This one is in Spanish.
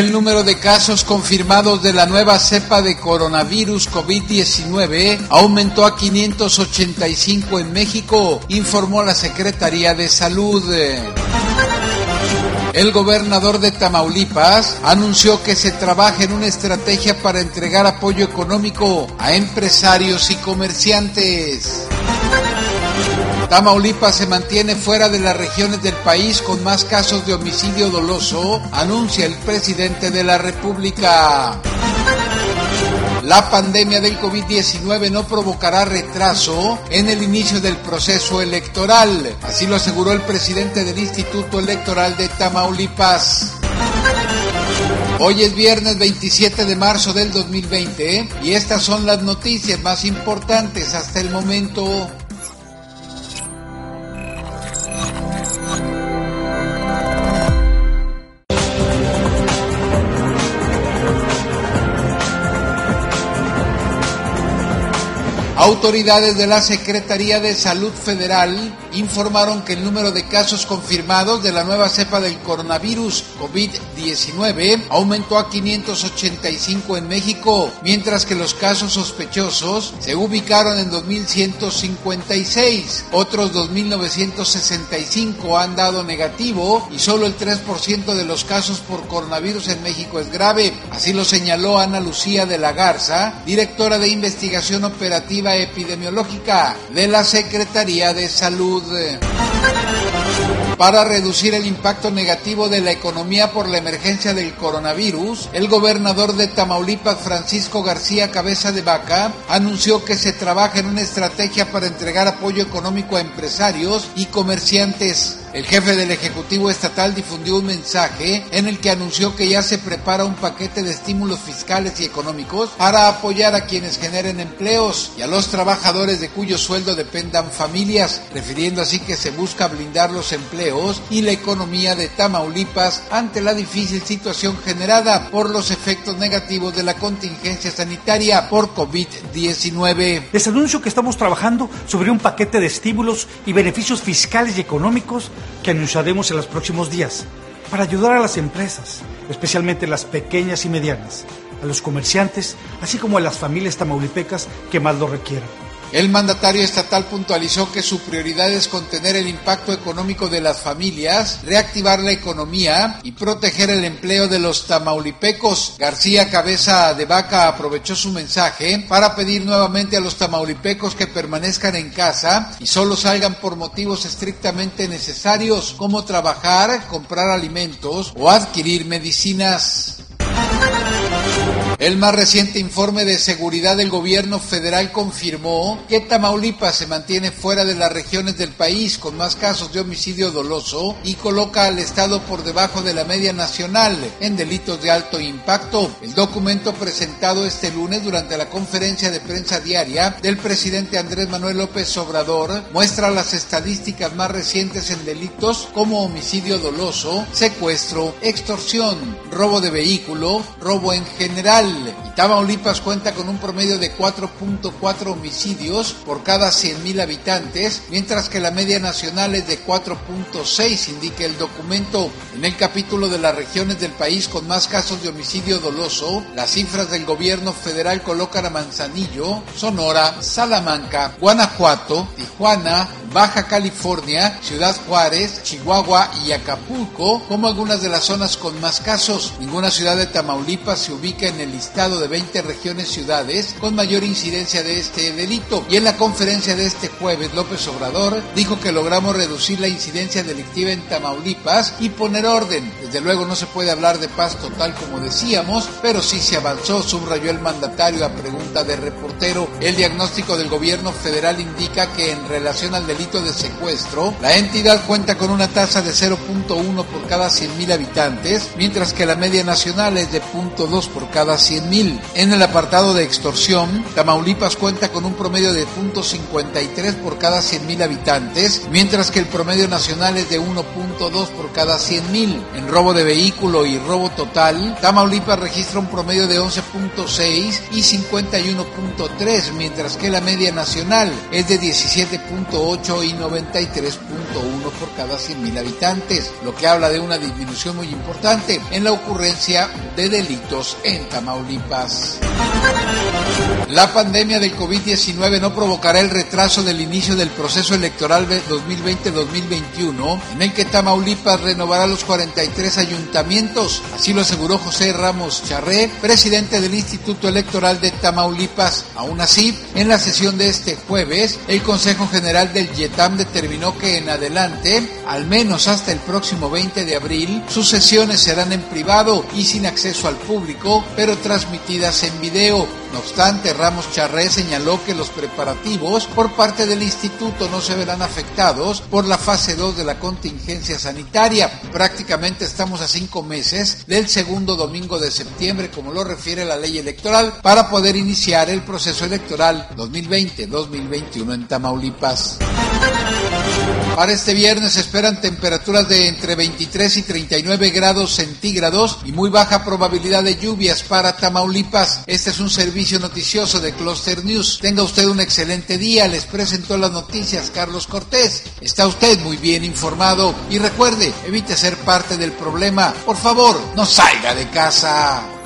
El número de casos confirmados de la nueva cepa de coronavirus COVID-19 aumentó a 585 en México, informó la Secretaría de Salud. El gobernador de Tamaulipas anunció que se trabaja en una estrategia para entregar apoyo económico a empresarios y comerciantes. Tamaulipas se mantiene fuera de las regiones del país con más casos de homicidio doloso, anuncia el presidente de la República. La pandemia del COVID-19 no provocará retraso en el inicio del proceso electoral, así lo aseguró el presidente del Instituto Electoral de Tamaulipas. Hoy es viernes 27 de marzo del 2020 y estas son las noticias más importantes hasta el momento. Autoridades de la Secretaría de Salud Federal informaron que el número de casos confirmados de la nueva cepa del coronavirus COVID-19 aumentó a 585 en México, mientras que los casos sospechosos se ubicaron en 2.156. Otros 2.965 han dado negativo y solo el 3% de los casos por coronavirus en México es grave. Así lo señaló Ana Lucía de la Garza, directora de investigación operativa epidemiológica de la Secretaría de Salud. Para reducir el impacto negativo de la economía por la emergencia del coronavirus, el gobernador de Tamaulipas, Francisco García Cabeza de Vaca, anunció que se trabaja en una estrategia para entregar apoyo económico a empresarios y comerciantes. El jefe del Ejecutivo Estatal difundió un mensaje en el que anunció que ya se prepara un paquete de estímulos fiscales y económicos para apoyar a quienes generen empleos y a los trabajadores de cuyo sueldo dependan familias, refiriendo así que se busca blindar los empleos y la economía de Tamaulipas ante la difícil situación generada por los efectos negativos de la contingencia sanitaria por COVID-19. Les anuncio que estamos trabajando sobre un paquete de estímulos y beneficios fiscales y económicos que anunciaremos en los próximos días para ayudar a las empresas, especialmente las pequeñas y medianas, a los comerciantes, así como a las familias tamaulipecas que más lo requieran. El mandatario estatal puntualizó que su prioridad es contener el impacto económico de las familias, reactivar la economía y proteger el empleo de los tamaulipecos. García Cabeza de Vaca aprovechó su mensaje para pedir nuevamente a los tamaulipecos que permanezcan en casa y solo salgan por motivos estrictamente necesarios como trabajar, comprar alimentos o adquirir medicinas. El más reciente informe de seguridad del gobierno federal confirmó que Tamaulipas se mantiene fuera de las regiones del país con más casos de homicidio doloso y coloca al Estado por debajo de la media nacional en delitos de alto impacto. El documento presentado este lunes durante la conferencia de prensa diaria del presidente Andrés Manuel López Obrador muestra las estadísticas más recientes en delitos como homicidio doloso, secuestro, extorsión, robo de vehículo, robo en general y Tamaulipas cuenta con un promedio de 4.4 homicidios por cada 100.000 habitantes, mientras que la media nacional es de 4.6, indica el documento. En el capítulo de las regiones del país con más casos de homicidio doloso, las cifras del gobierno federal colocan a Manzanillo, Sonora, Salamanca, Guanajuato, Tijuana, Baja California, Ciudad Juárez, Chihuahua y Acapulco como algunas de las zonas con más casos. Ninguna ciudad de Tamaulipas se ubica en el listado de 20 regiones ciudades con mayor incidencia de este delito. Y en la conferencia de este jueves, López Obrador dijo que logramos reducir la incidencia delictiva en Tamaulipas y poner orden. Desde luego no se puede hablar de paz total como decíamos, pero sí se avanzó, subrayó el mandatario a pregunta de reportero. El diagnóstico del gobierno federal indica que en relación al delito de secuestro, la entidad cuenta con una tasa de 0.1 por cada 100.000 habitantes, mientras que la media nacional es de 0.2 por cada 100.000. En el apartado de extorsión, Tamaulipas cuenta con un promedio de 0.53 por cada 100.000 habitantes, mientras que el promedio nacional es de 1.2 por cada 100.000. En robo de vehículo y robo total, Tamaulipas registra un promedio de 11.6 y 51.3, mientras que la media nacional es de 17.8 18 y 93.1 por cada 100.000 habitantes, lo que habla de una disminución muy importante en la ocurrencia de delitos en Tamaulipas. paz. La pandemia del COVID-19 no provocará el retraso del inicio del proceso electoral 2020-2021, en el que Tamaulipas renovará los 43 ayuntamientos. Así lo aseguró José Ramos Charré, presidente del Instituto Electoral de Tamaulipas. Aún así, en la sesión de este jueves, el Consejo General del YETAM determinó que en adelante, al menos hasta el próximo 20 de abril, sus sesiones serán en privado y sin acceso al público, pero transmitidas en video. No obstante, Ramos Charré señaló que los preparativos por parte del instituto no se verán afectados por la fase 2 de la contingencia sanitaria. Prácticamente estamos a cinco meses del segundo domingo de septiembre, como lo refiere la ley electoral, para poder iniciar el proceso electoral 2020-2021 en Tamaulipas. Para este viernes se esperan temperaturas de entre 23 y 39 grados centígrados y muy baja probabilidad de lluvias para Tamaulipas. Este es un servicio noticioso de Cluster News. Tenga usted un excelente día. Les presentó las noticias Carlos Cortés. Está usted muy bien informado y recuerde, evite ser parte del problema. Por favor, no salga de casa.